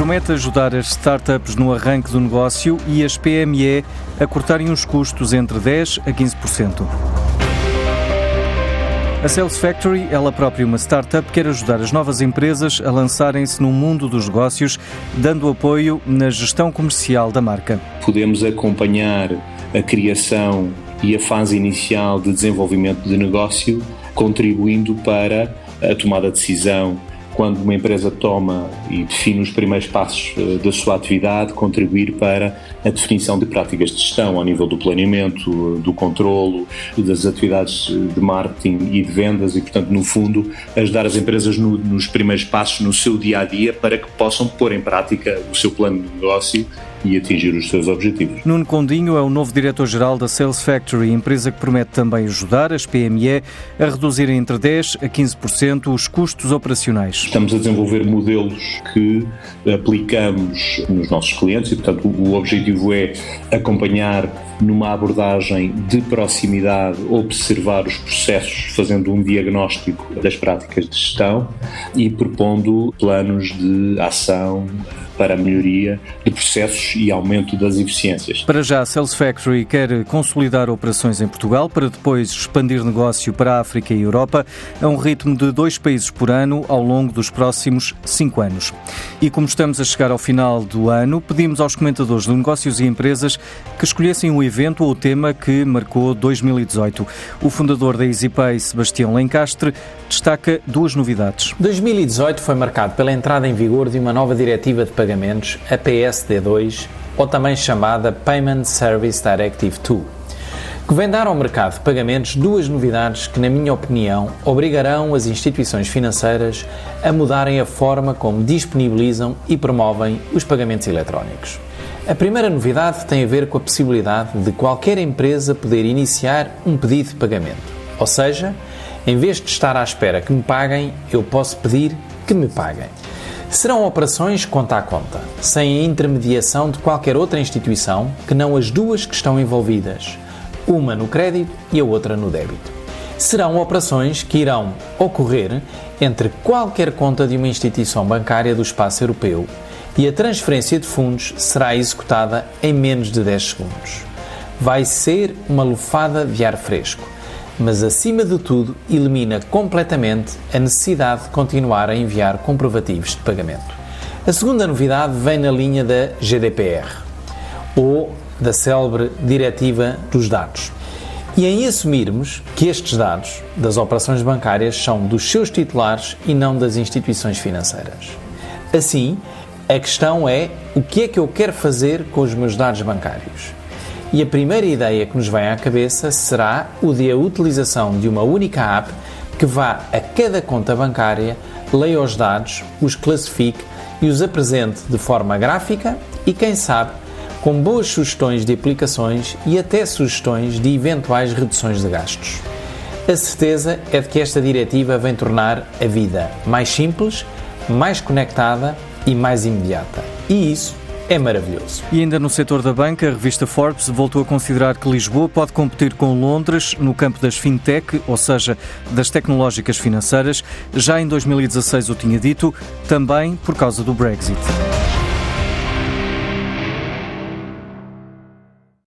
promete ajudar as startups no arranque do negócio e as PME a cortarem os custos entre 10% a 15%. A Sales Factory, ela própria uma startup, quer ajudar as novas empresas a lançarem-se no mundo dos negócios, dando apoio na gestão comercial da marca. Podemos acompanhar a criação e a fase inicial de desenvolvimento de negócio, contribuindo para a tomada de decisão quando uma empresa toma e define os primeiros passos eh, da sua atividade, contribuir para a definição de práticas de gestão ao nível do planeamento, do controlo, das atividades de marketing e de vendas e, portanto, no fundo, ajudar as empresas no, nos primeiros passos no seu dia a dia para que possam pôr em prática o seu plano de negócio e atingir os seus objetivos. Nuno Condinho é o novo diretor-geral da Sales Factory, empresa que promete também ajudar as PME a reduzir entre 10% a 15% os custos operacionais. Estamos a desenvolver modelos que aplicamos nos nossos clientes e, portanto, o objetivo é acompanhar numa abordagem de proximidade, observar os processos, fazendo um diagnóstico das práticas de gestão e propondo planos de ação para a melhoria de processos e aumento das eficiências. Para já, a Sales Factory quer consolidar operações em Portugal para depois expandir negócio para a África e Europa a um ritmo de dois países por ano ao longo dos próximos cinco anos. E como estamos a chegar ao final do ano, pedimos aos comentadores de negócios e empresas que escolhessem o evento ou o tema que marcou 2018. O fundador da EasyPay, Sebastião Lencastre, destaca duas novidades. 2018 foi marcado pela entrada em vigor de uma nova diretiva de pagamento pagamentos, a PSD2, ou também chamada Payment Service Directive 2, que vem dar ao mercado de pagamentos duas novidades que, na minha opinião, obrigarão as instituições financeiras a mudarem a forma como disponibilizam e promovem os pagamentos eletrónicos. A primeira novidade tem a ver com a possibilidade de qualquer empresa poder iniciar um pedido de pagamento. Ou seja, em vez de estar à espera que me paguem, eu posso pedir que me paguem. Serão operações conta a conta, sem a intermediação de qualquer outra instituição que não as duas que estão envolvidas, uma no crédito e a outra no débito. Serão operações que irão ocorrer entre qualquer conta de uma instituição bancária do espaço europeu e a transferência de fundos será executada em menos de 10 segundos. Vai ser uma lufada de ar fresco mas acima de tudo elimina completamente a necessidade de continuar a enviar comprovativos de pagamento. A segunda novidade vem na linha da GDPR, ou da célebre Diretiva dos Dados. E em assumirmos que estes dados das operações bancárias são dos seus titulares e não das instituições financeiras. Assim, a questão é o que é que eu quero fazer com os meus dados bancários? E a primeira ideia que nos vem à cabeça será o de a utilização de uma única app que vá a cada conta bancária, leia os dados, os classifique e os apresente de forma gráfica e, quem sabe, com boas sugestões de aplicações e até sugestões de eventuais reduções de gastos. A certeza é de que esta diretiva vem tornar a vida mais simples, mais conectada e mais imediata. E isso é maravilhoso. E ainda no setor da banca, a revista Forbes voltou a considerar que Lisboa pode competir com Londres no campo das fintech, ou seja, das tecnológicas financeiras. Já em 2016 o tinha dito, também por causa do Brexit.